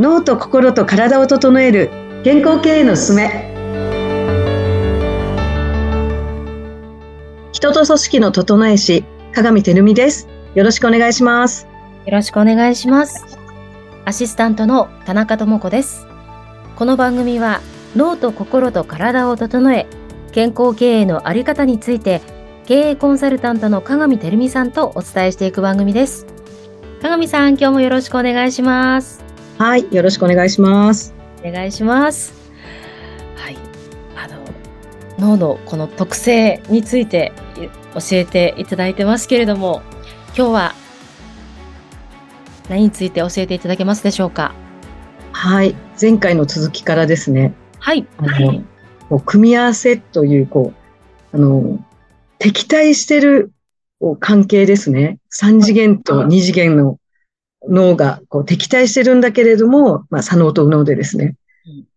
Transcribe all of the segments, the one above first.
脳と心と体を整える健康経営のすすめ。人と組織の整え師鏡てるみです。よろしくお願いします。よろしくお願いします。アシスタントの田中智子です。この番組は脳と心と体を整え健康経営のあり方について経営コンサルタントの鏡てるみさんとお伝えしていく番組です。鏡さん今日もよろしくお願いします。はい、よろしくお願いします。お願いします。はい、あの脳のこの特性について教えていただいてますけれども、今日は何について教えていただけますでしょうか？はい、前回の続きからですね。はい。あの、こう組み合わせというこうあの敵対してる関係ですね。三次元と二次元の脳がこう敵対してるんだけれども、まあ、左脳と右脳でですね。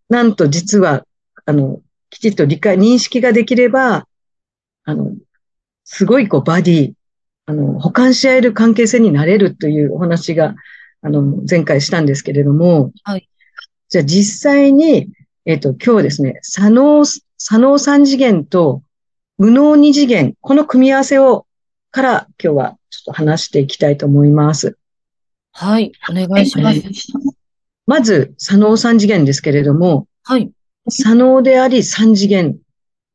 なんと実は、あの、きちっと理解、認識ができれば、あの、すごいこうバディ、あの、補完し合える関係性になれるというお話が、あの、前回したんですけれども、はい。じゃあ実際に、えっ、ー、と、今日はですね、左脳、左脳三次元と右脳二次元、この組み合わせを、から今日はちょっと話していきたいと思います。はい、お願いします。まず、左脳三次元ですけれども、はい。左脳であり三次元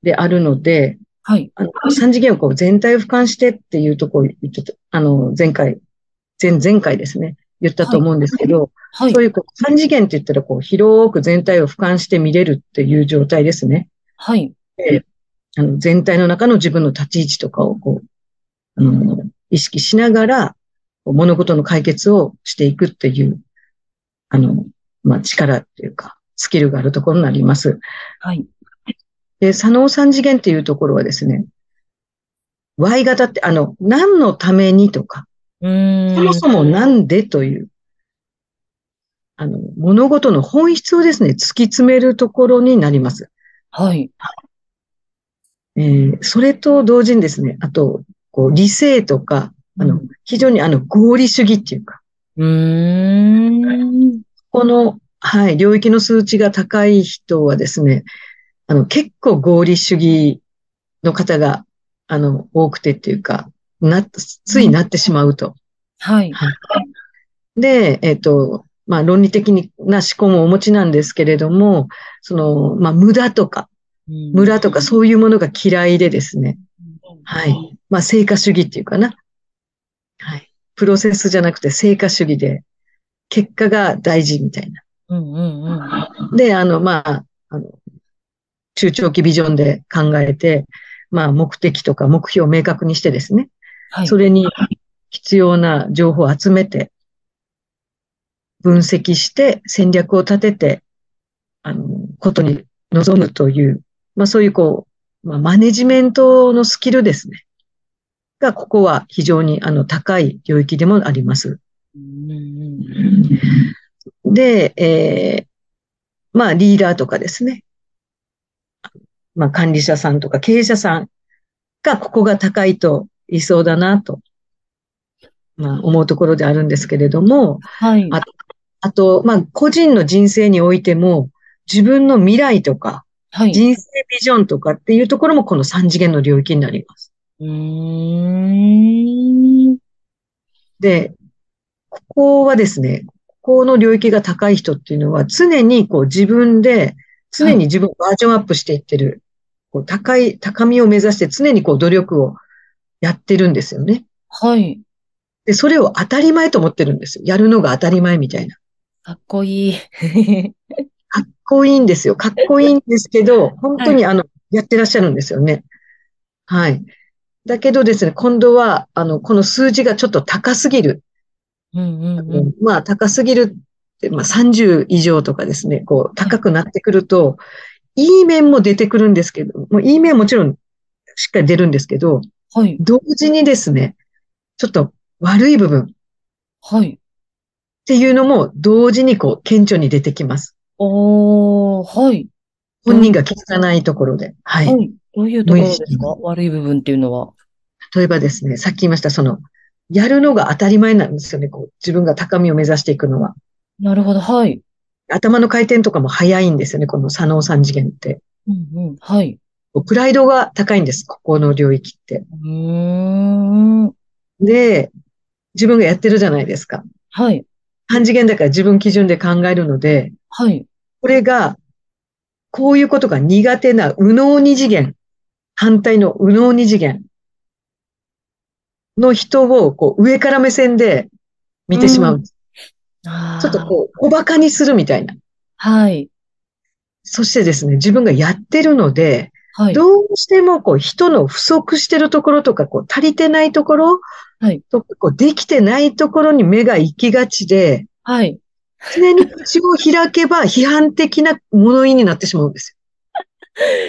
であるので、はい。あの、三次元をこう全体を俯瞰してっていうところ言ってた、あの、前回、前、前回ですね、言ったと思うんですけど、はい。そういうこう三次元って言ったらこう広く全体を俯瞰して見れるっていう状態ですね。はい。で、あの、全体の中の自分の立ち位置とかをこう、あの、意識しながら、物事の解決をしていくっていう、あの、まあ、力っていうか、スキルがあるところになります。はい。で、左脳三次元っていうところはですね、Y 型って、あの、何のためにとか、そもそもなんでという、あの、物事の本質をですね、突き詰めるところになります。はい。えー、それと同時にですね、あと、こう、理性とか、あの、非常にあの、合理主義っていうか。うん。この、はい、領域の数値が高い人はですね、あの、結構合理主義の方が、あの、多くてっていうか、な、ついなってしまうと。はい。はい。で、えっ、ー、と、まあ、論理的な思考もお持ちなんですけれども、その、まあ、無駄とか、無駄とかそういうものが嫌いでですね、はい。まあ、成果主義っていうかな。はい。プロセスじゃなくて成果主義で、結果が大事みたいな。うんうんうん、で、あの、まあ、あの、中長期ビジョンで考えて、まあ、目的とか目標を明確にしてですね、はい、それに必要な情報を集めて、分析して戦略を立てて、あの、ことに臨むという、まあそういうこう、まあ、マネジメントのスキルですね。が、ここは非常にあの高い領域でもあります。で、えー、まあリーダーとかですね。まあ管理者さんとか経営者さんがここが高いといそうだなと、まあ思うところであるんですけれども、はい。ああと、まあ個人の人生においても自分の未来とか、はい、人生ビジョンとかっていうところもこの三次元の領域になります。うん。で、ここはですね、ここの領域が高い人っていうのは常にこう自分で、常に自分をバージョンアップしていってる、こう高い、高みを目指して常にこう努力をやってるんですよね。はい。で、それを当たり前と思ってるんですよ。やるのが当たり前みたいな。かっこいい。かっこいいんですよ。かっこいいんですけど、本当にあの、やってらっしゃるんですよね。はい。だけどですね、今度は、あの、この数字がちょっと高すぎる。うんうんうん、まあ、高すぎるって、まあ、30以上とかですね、こう、高くなってくると、いい面も出てくるんですけど、もういい面はもちろんしっかり出るんですけど、はい。同時にですね、ちょっと悪い部分。はい。っていうのも同時にこう、顕著に出てきます。おー、はい。本人が気づかないところで。はい。はい、どういうところですか？悪い部分っていうのは。例えばですね、さっき言いました、その、やるのが当たり前なんですよね。こう、自分が高みを目指していくのは。なるほど、はい。頭の回転とかも速いんですよね、この左脳三次元って。うんうん。はい。プライドが高いんです、ここの領域って。うーん。で、自分がやってるじゃないですか。はい。三次元だから自分基準で考えるので、はい。これが、こういうことが苦手な右脳二次元、反対の右脳二次元の人をこう上から目線で見てしまうんです。あーちょっとこう、小馬鹿にするみたいな。はい。そしてですね、自分がやってるので、はい。どうしてもこう人の不足してるところとか、こう足りてないところはいとか、こうできてないところに目が行きがちで、はい。常に口を開けば批判的な物言いになってしまうんです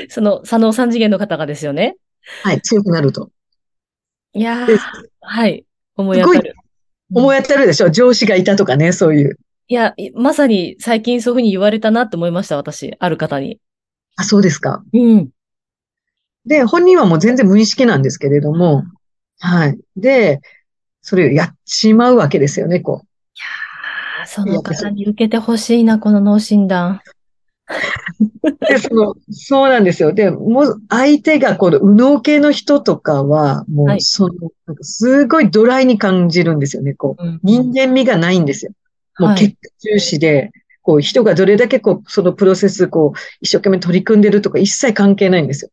その、左脳三次元の方がですよね。よ。はい、強くなると。いやーで、はい。思い当たる。思い当たるでしょ？上司がいたとかね、そういう。いや、いまさに最近そういうふうに言われたなって思いました、私。ある方に。あ、そうですか。うん。で、本人はもう全然無意識なんですけれども、はい。で、それをやっちまうわけですよね、こう。あーその方に受けてほしいな、この脳診断。で、その、そうなんですよ。で、もう、相手がこの右脳系の人とかは、もう、はいその、なんかすごいドライに感じるんですよね、こう。うん人間味がないんですよ。もうはい結果重視で、こう、人がどれだけこう、そのプロセス、こう、一生懸命取り組んでるとか一切関係ないんですよ。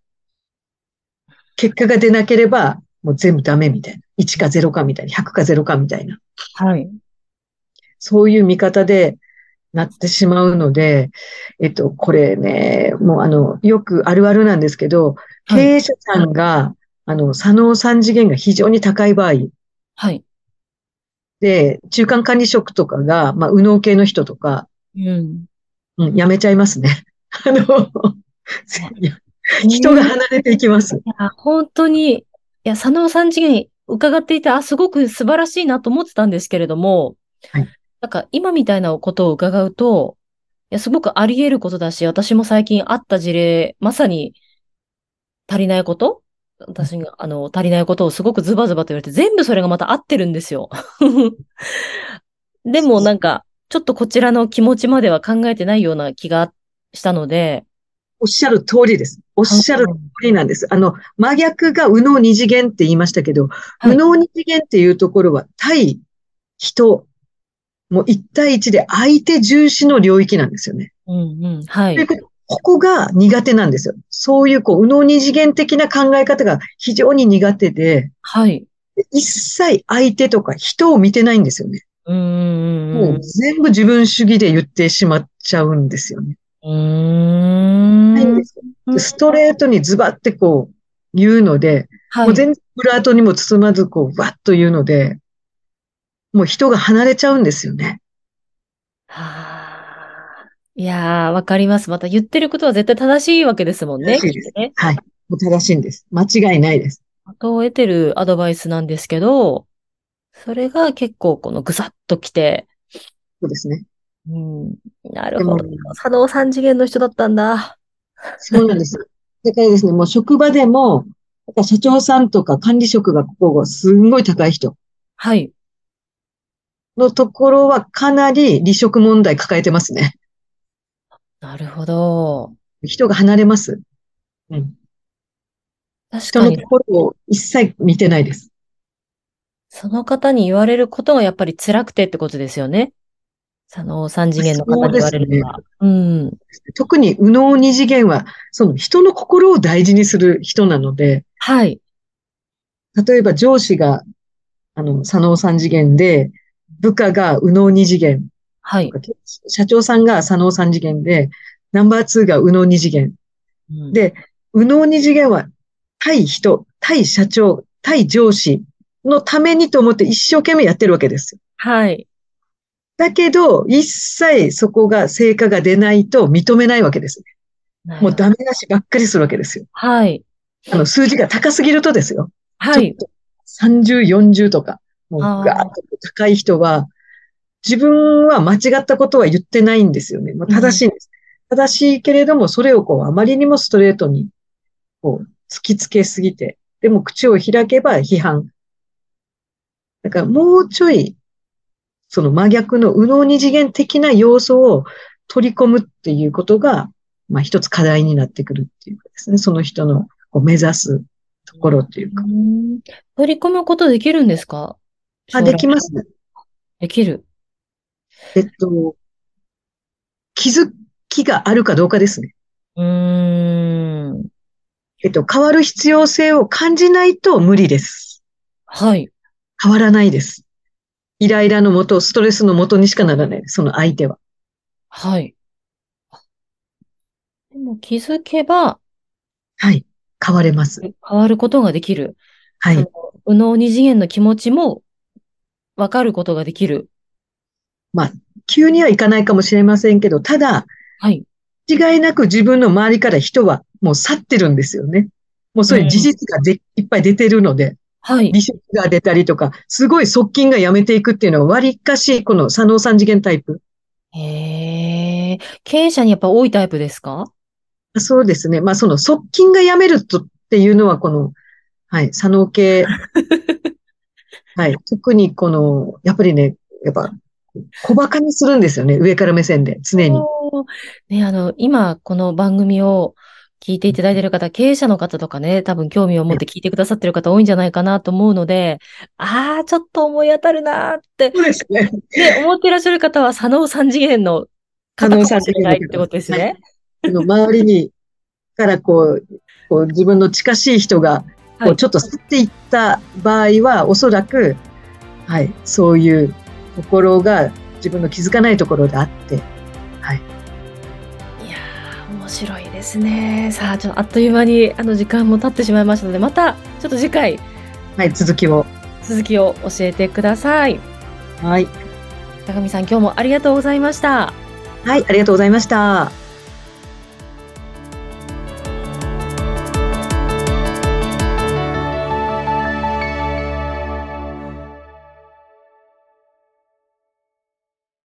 結果が出なければ、もう全部ダメみたいな。1か0かみたいな。100か0かみたいな。はい。そういう見方でなってしまうので、えっと、これね、もうあの、よくあるあるなんですけど、経はい営者さんが、あの、左脳三次元が非常に高い場合、はい。で、中間管理職とかが、まあ、右脳系の人とか、うん。うん、やめちゃいますね。あの、人が離れていきます。いや、本当に、いや、佐野さん次元伺っていて、あ、すごく素晴らしいなと思ってたんですけれども、はいなんか今みたいなことを伺うと、いや、すごくあり得ることだし、私も最近あった事例、まさに足りないこと？私が、あの、足りないことをすごくズバズバと言われて、全部それがまた合ってるんですよ。でもなんか、ちょっとこちらの気持ちまでは考えてないような気がしたので、おっしゃる通りです。おっしゃる通りなんです。あの、真逆が右脳二次元って言いましたけど、はい右脳二次元っていうところは対人、もう一対一で相手重視の領域なんですよね。うんうん、はい。ことここが苦手なんですよ。そういう、こう、右脳二次元的な考え方が非常に苦手で、はい。一切相手とか人を見てないんですよね。うんうんもう全部自分主義で言ってしまっちゃうんですよね。うん。ん。ないんですよでストレートにズバってこう言うので、はい。もう全然ブラートにも包まずこう、わっと言うので、もう人が離れちゃうんですよね。はあ。いやー、わかります。また言ってることは絶対正しいわけですもんね。正しいですね。はい。もう正しいんです。間違いないです。後を得てるアドバイスなんですけど、それが結構このぐさっときて、そうですね。うん、なるほど。佐野三次元の人だったんだ。そうなんです。だからですね、もう職場でも、やっぱ社長さんとか管理職がここがすんごい高い人はい。のところはかなり離職問題抱えてますね。なるほど。人が離れます。うん。確かに人のと、ころを一切見てないです。その方に言われることがやっぱり辛くてってことですよね。佐野三次元の方に言われるのが。うん。特に右脳二次元は、その人の心を大事にする人なので、はい。例えば上司が、あの、左脳三次元で、部下が右脳二次元、はい。社長さんが左脳三次元で、ナンバーツーが右脳二次元。うんで、右脳二次元は、対人、対社長、対上司のためにと思って一生懸命やってるわけですよ。はい。だけど、一切そこが成果が出ないと認めないわけです。もうダメ出しばっかりするわけですよ。はい。あの、数字が高すぎるとですよ。はい。ちょっと30、40とか、もうガーッと高い人は、自分は間違ったことは言ってないんですよね。まあ、正しいんです。正しいけれども、それをこう、あまりにもストレートに、こう、突きつけすぎて、でも口を開けば批判。だからもうちょい、その真逆の右脳二次元的な要素を取り込むっていうことが、まあ一つ課題になってくるっていうかですね、その人のこう目指すところっていうか。うん取り込むことできるんですか？あ、できます。できる。えっと、気づきがあるかどうかですね。うーん。えっと、変わる必要性を感じないと無理です。はい。変わらないです。イライラのもと、ストレスのもとにしかならない。その相手は。はい。でも気づけばはい。変われます。変わることができる。はい。右脳二次元の気持ちも分かることができる。急にはいかないかもしれませんけど、ただ、はい。違いなく自分の周りから人はもう去ってるんですよね。もうそういう事実がで、いっぱい出てるので、はい。離職が出たりとか、すごい側近が辞めていくっていうのは割かし、この左脳三次元タイプ。へえ。経営者にやっぱ多いタイプですか？そうですね。まあその側近が辞めるとっていうのはこの、はい、左脳系。はい。特にこの、やっぱりね、やっぱ、小馬鹿にするんですよね。上から目線で、常に。ね、あの、今、この番組を聞いていただいている方、経営者の方とかね、多分興味を持って聞いてくださっている方多いんじゃないかなと思うので、ああ、ちょっと思い当たるなーって、そうですね。ね、思っていらっしゃる方は、左脳三次元の方かもしれないってことですね。あの周りに、からこう、こう自分の近しい人が、こはいうちょっと去っていった場合は、おそらく、はい、そういうところが自分の気づかないところであって、はい。いやー、面白いですね。さあ、ちょっとあっという間にあの時間も経ってしまいましたので、またちょっと次回はい、続きを。続きを教えてください。はい。高見さん、今日もありがとうございました。はい、ありがとうございました。